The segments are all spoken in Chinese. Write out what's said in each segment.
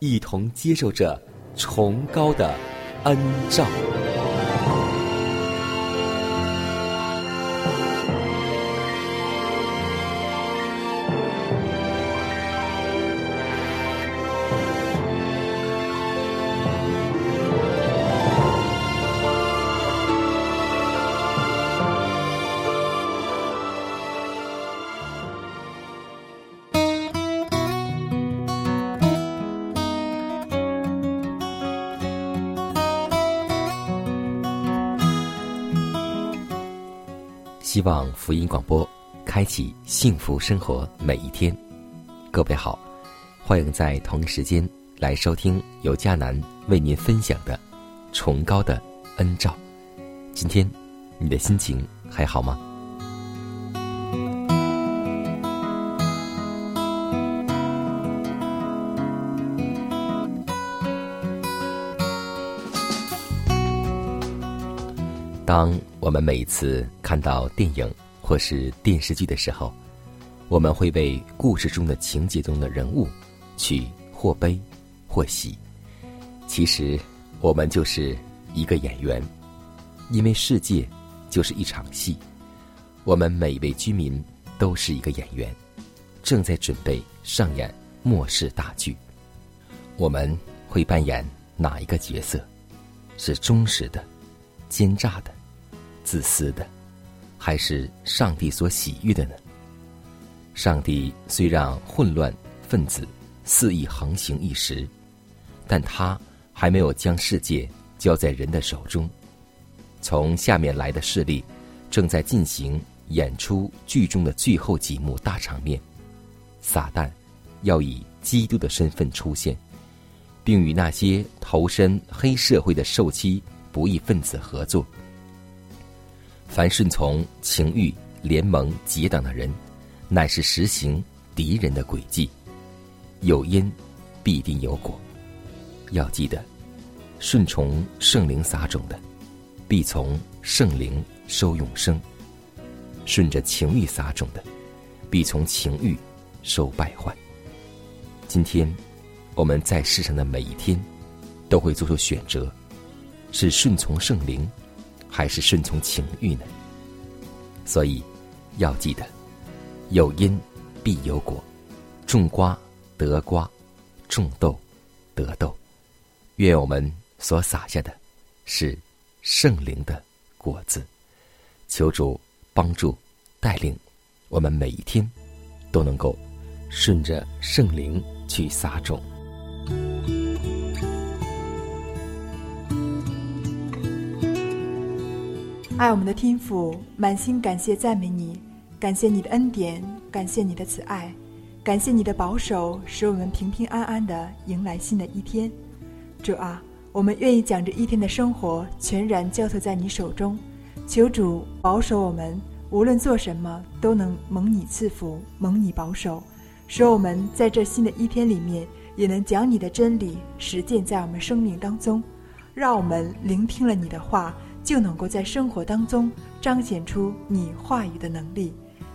一同接受着崇高的恩照。希望福音广播开启幸福生活每一天。各位好，欢迎在同一时间来收听由迦南为您分享的崇高的恩照。今天你的心情还好吗？当我们每一次看到电影或是电视剧的时候，我们会为故事中的情节中的人物去或悲或喜。其实，我们就是一个演员，因为世界就是一场戏，我们每一位居民都是一个演员，正在准备上演末世大剧。我们会扮演哪一个角色？是忠实的、奸诈的？自私的，还是上帝所喜悦的呢？上帝虽让混乱分子肆意横行一时，但他还没有将世界交在人的手中。从下面来的势力正在进行演出剧中的最后几幕大场面。撒旦要以基督的身份出现，并与那些投身黑社会的受欺不义分子合作。凡顺从情欲联盟结党的人，乃是实行敌人的诡计。有因必定有果。要记得，顺从圣灵撒种的，必从圣灵收永生；顺着情欲撒种的，必从情欲收败坏。今天我们在世上的每一天，都会做出选择：是顺从圣灵。还是顺从情欲呢？所以要记得，有因必有果，种瓜得瓜，种豆得豆。愿我们所撒下的，是圣灵的果子。求主帮助带领我们每一天，都能够顺着圣灵去撒种。爱我们的天父，满心感谢赞美你，感谢你的恩典，感谢你的慈爱，感谢你的保守，使我们平平安安的迎来新的一天。主啊，我们愿意将这一天的生活全然交托在你手中，求主保守我们，无论做什么都能蒙你赐福，蒙你保守，使我们在这新的一天里面也能将你的真理实践在我们生命当中，让我们聆听了你的话。就能够在生活当中彰显出你话语的能力。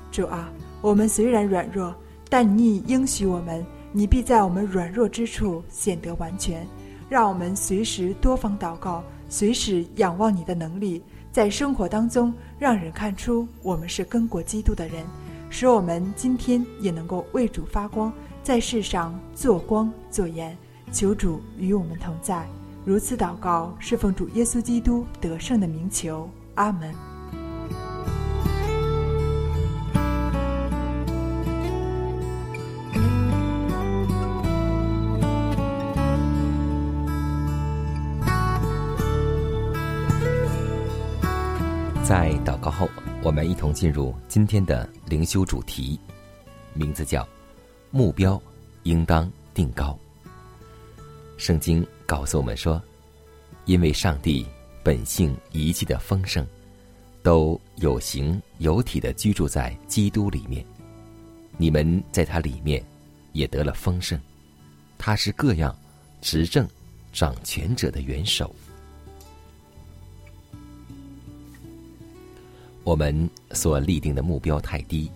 主啊，我们虽然软弱，但你应许我们，你必在我们软弱之处显得完全。让我们随时多方祷告，随时仰望你的能力，在生活当中让人看出我们是跟过基督的人，使我们今天也能够为主发光，在世上做光做盐。求主与我们同在。如此祷告，是奉主耶稣基督得胜的名求。阿门。在祷告后，我们一同进入今天的灵修主题，名字叫“目标应当定高”。圣经告诉我们说：“因为上帝本性一切的丰盛，都有形有体的居住在基督里面，你们在他里面也得了丰盛。他是各样执政掌权者的元首。”我们所立定的目标太低，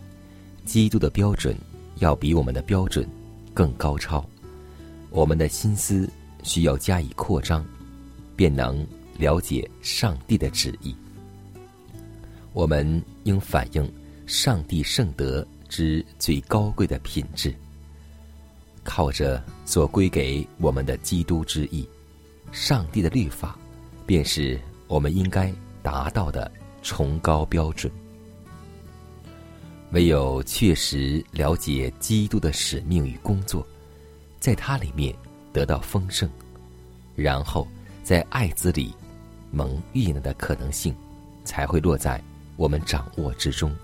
基督的标准要比我们的标准更高超。我们的心思需要加以扩张，便能了解上帝的旨意。我们应反映上帝圣德之最高贵的品质，靠着所归给我们的基督之意，上帝的律法，便是我们应该达到的。崇高标准，唯有确实了解基督的使命与工作，在他里面得到丰盛，然后在爱子里蒙悦纳的可能性，才会落在我们掌握之中。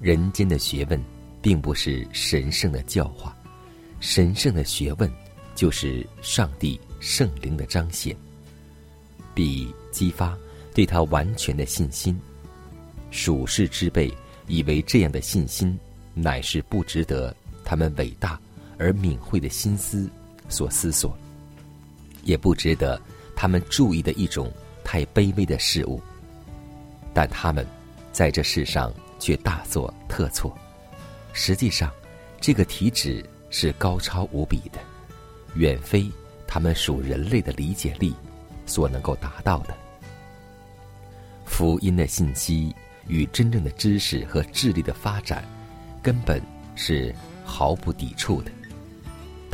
人间的学问，并不是神圣的教化，神圣的学问，就是上帝圣灵的彰显，必激发。对他完全的信心，属世之辈以为这样的信心乃是不值得他们伟大而敏慧的心思所思索，也不值得他们注意的一种太卑微的事物。但他们在这世上却大错特错。实际上，这个体旨是高超无比的，远非他们属人类的理解力所能够达到的。福音的信息与真正的知识和智力的发展，根本是毫不抵触的。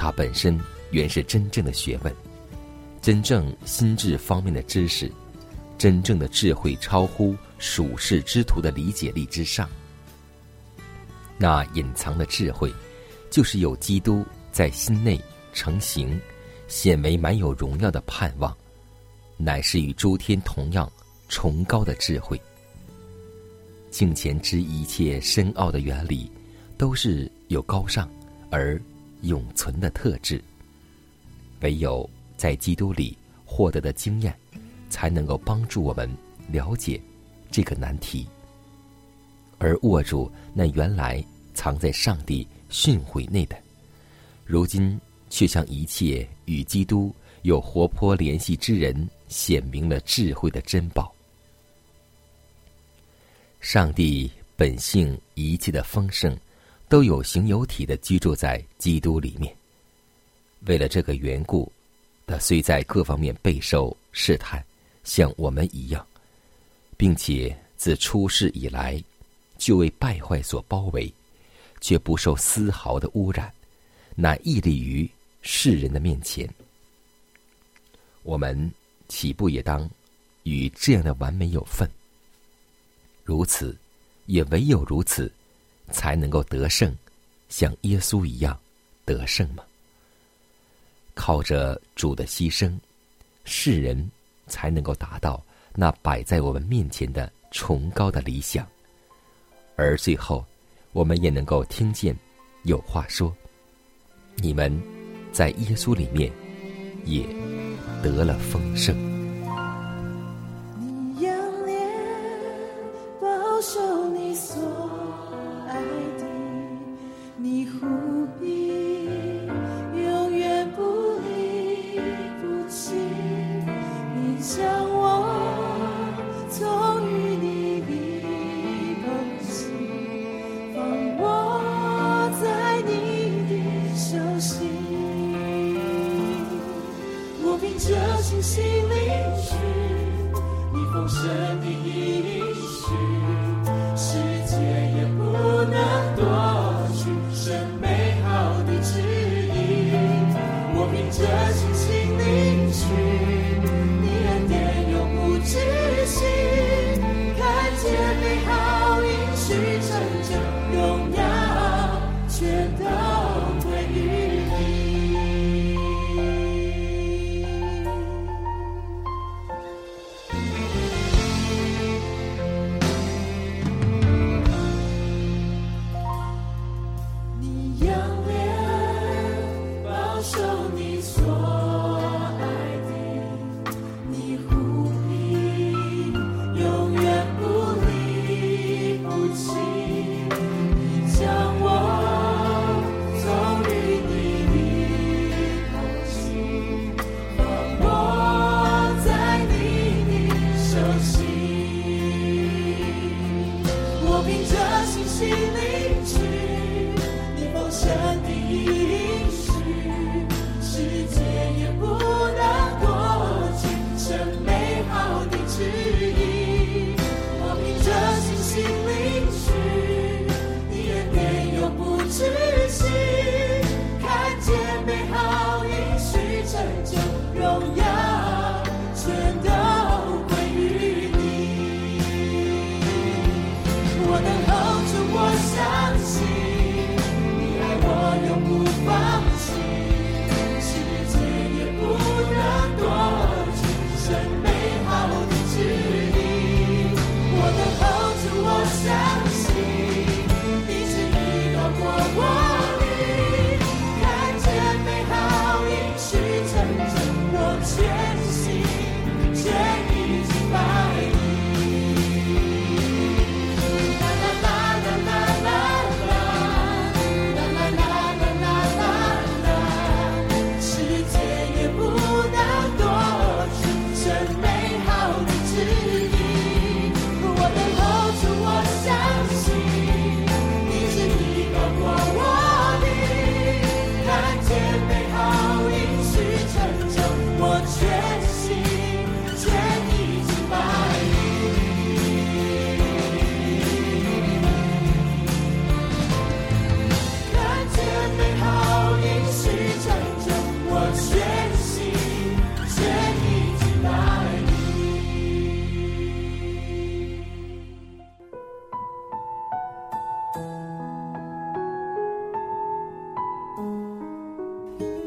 它本身原是真正的学问，真正心智方面的知识，真正的智慧超乎属世之徒的理解力之上。那隐藏的智慧，就是有基督在心内成形，显为满有荣耀的盼望，乃是与诸天同样。崇高的智慧，敬前之一切深奥的原理，都是有高尚而永存的特质。唯有在基督里获得的经验，才能够帮助我们了解这个难题，而握住那原来藏在上帝训诲内的，如今却向一切与基督有活泼联系之人显明了智慧的珍宝。上帝本性一切的丰盛，都有形有体的居住在基督里面。为了这个缘故，他虽在各方面备受试探，像我们一样，并且自出世以来就为败坏所包围，却不受丝毫的污染，乃屹立于世人的面前。我们岂不也当与这样的完美有份？如此，也唯有如此，才能够得胜，像耶稣一样得胜吗？靠着主的牺牲，世人才能够达到那摆在我们面前的崇高的理想，而最后，我们也能够听见有话说：你们在耶稣里面也得了丰盛。凭着信心领取，你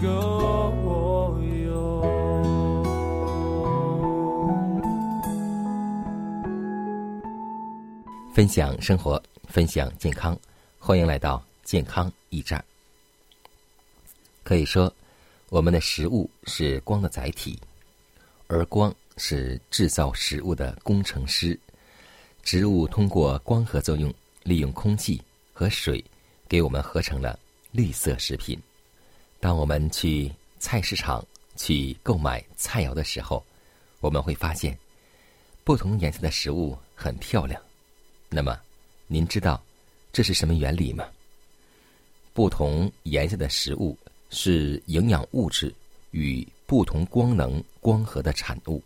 典够用。分享生活，分享健康，欢迎来到健康驿站。可以说，我们的食物是光的载体，而光是制造食物的工程师。植物通过光合作用，利用空气和水，给我们合成了绿色食品。当我们去菜市场去购买菜肴的时候，我们会发现，不同颜色的食物很漂亮。那么，您知道这是什么原理吗？不同颜色的食物是营养物质与不同光能光合的产物。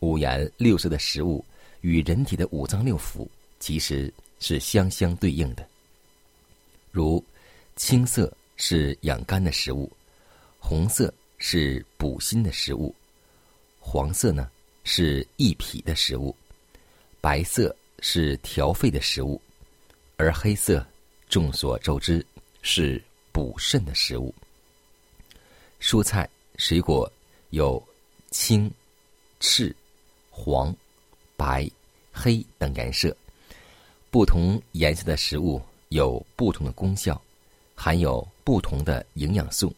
五颜六色的食物与人体的五脏六腑其实是相相对应的。如青色是养肝的食物，红色是补心的食物，黄色呢是益脾的食物，白色。是调肺的食物，而黑色众所周知是补肾的食物。蔬菜、水果有青、赤、黄、白、黑等颜色，不同颜色的食物有不同的功效，含有不同的营养素，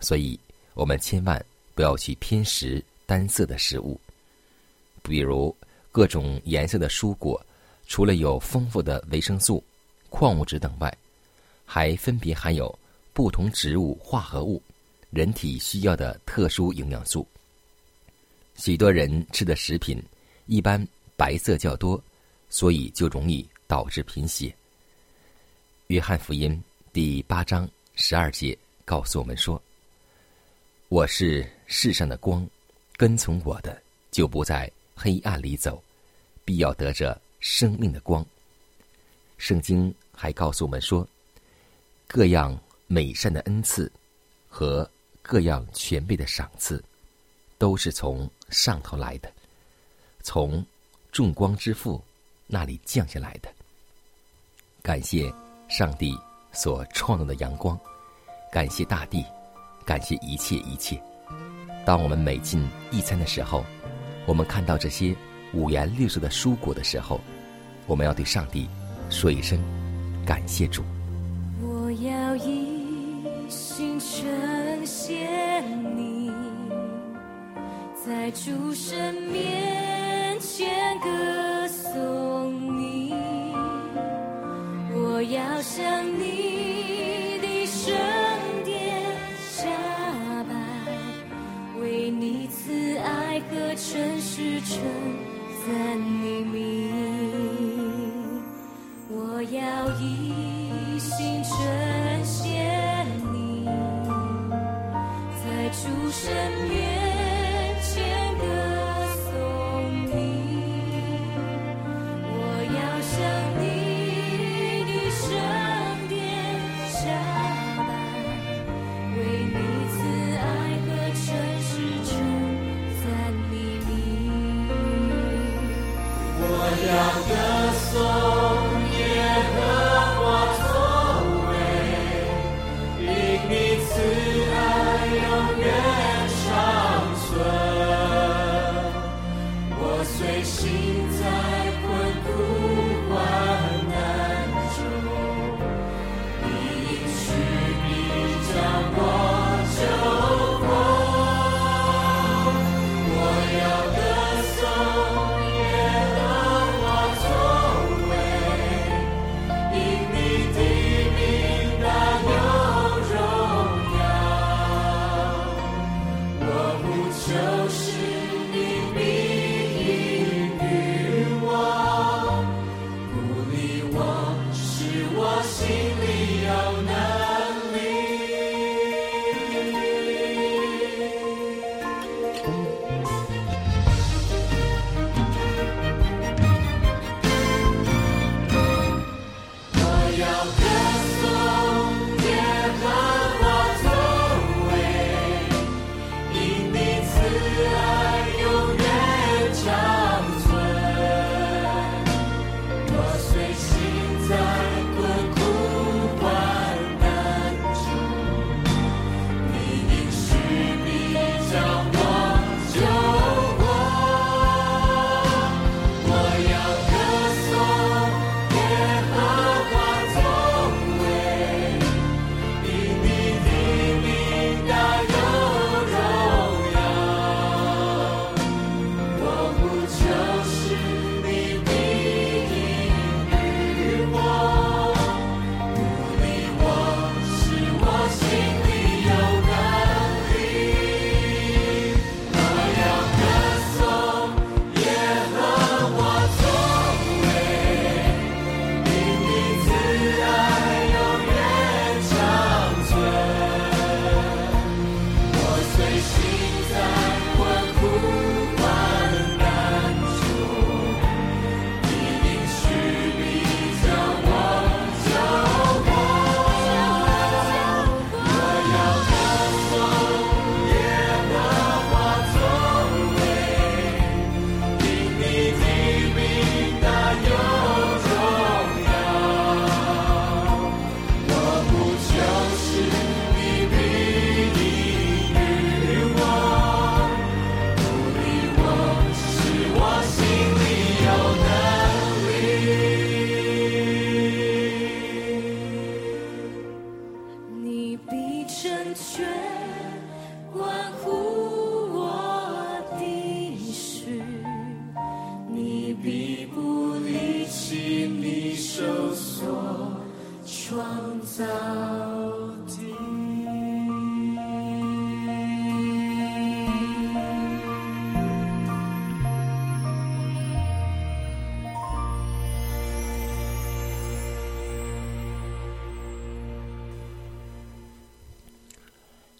所以我们千万不要去偏食单色的食物，比如各种颜色的蔬果。除了有丰富的维生素、矿物质等外，还分别含有不同植物化合物、人体需要的特殊营养素。许多人吃的食品一般白色较多，所以就容易导致贫血。约翰福音第八章十二节告诉我们说：“我是世上的光，跟从我的就不在黑暗里走，必要得着。”生命的光。圣经还告诉我们说，各样美善的恩赐和各样全备的赏赐，都是从上头来的，从众光之父那里降下来的。感谢上帝所创造的阳光，感谢大地，感谢一切一切。当我们每进一餐的时候，我们看到这些五颜六色的蔬果的时候。我们要对上帝说一声感谢主。我要一心呈现你，在主神面前歌颂你。我要向你全是称赞你。我要一心呈现你，在主神我要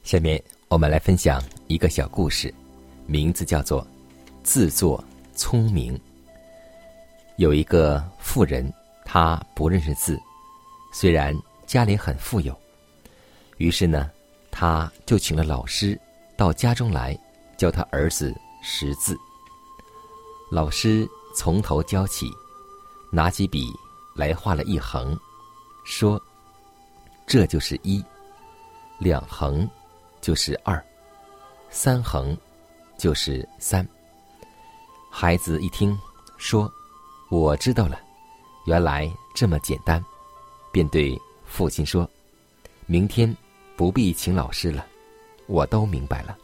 下面我们来分享一个小故事，名字叫做“自作聪明”。有一个富人，他不认识字，虽然家里很富有，于是呢，他就请了老师到家中来教他儿子识字。老师从头教起，拿起笔来画了一横，说：“这就是一，两横。”就是二，三横就是三。孩子一听，说：“我知道了，原来这么简单。”便对父亲说：“明天不必请老师了，我都明白了。”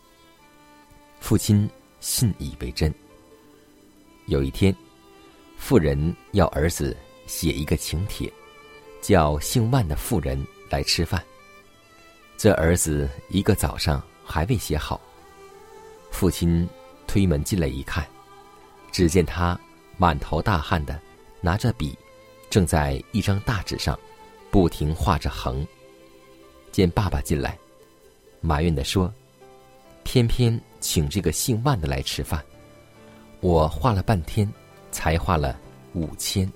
父亲信以为真。有一天，妇人要儿子写一个请帖，叫姓万的妇人来吃饭。这儿子一个早上还未写好，父亲推门进来一看，只见他满头大汗的拿着笔，正在一张大纸上不停画着横。见爸爸进来，埋怨的说：“偏偏请这个姓万的来吃饭，我画了半天，才画了五千。”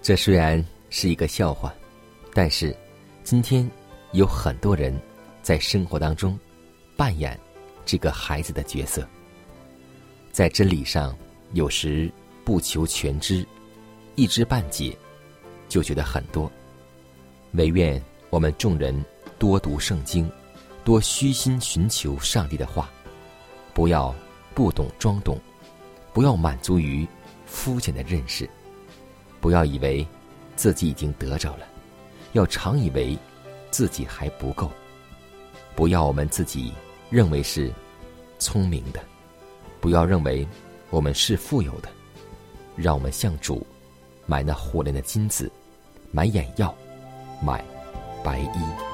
这虽然是一个笑话，但是今天。有很多人在生活当中扮演这个孩子的角色，在真理上有时不求全知，一知半解就觉得很多。唯愿我们众人多读圣经，多虚心寻求上帝的话，不要不懂装懂，不要满足于肤浅的认识，不要以为自己已经得着了，要常以为。自己还不够，不要我们自己认为是聪明的，不要认为我们是富有的，让我们向主买那火炼的金子，买眼药，买白衣。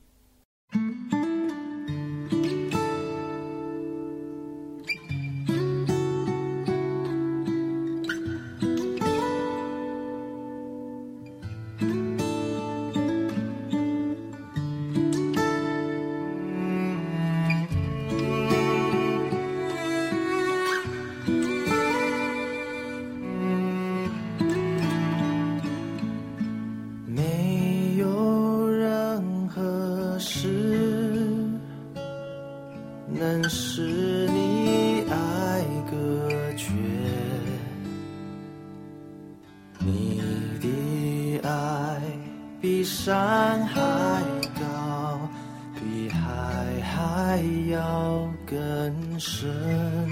比山还高，比海还要更深。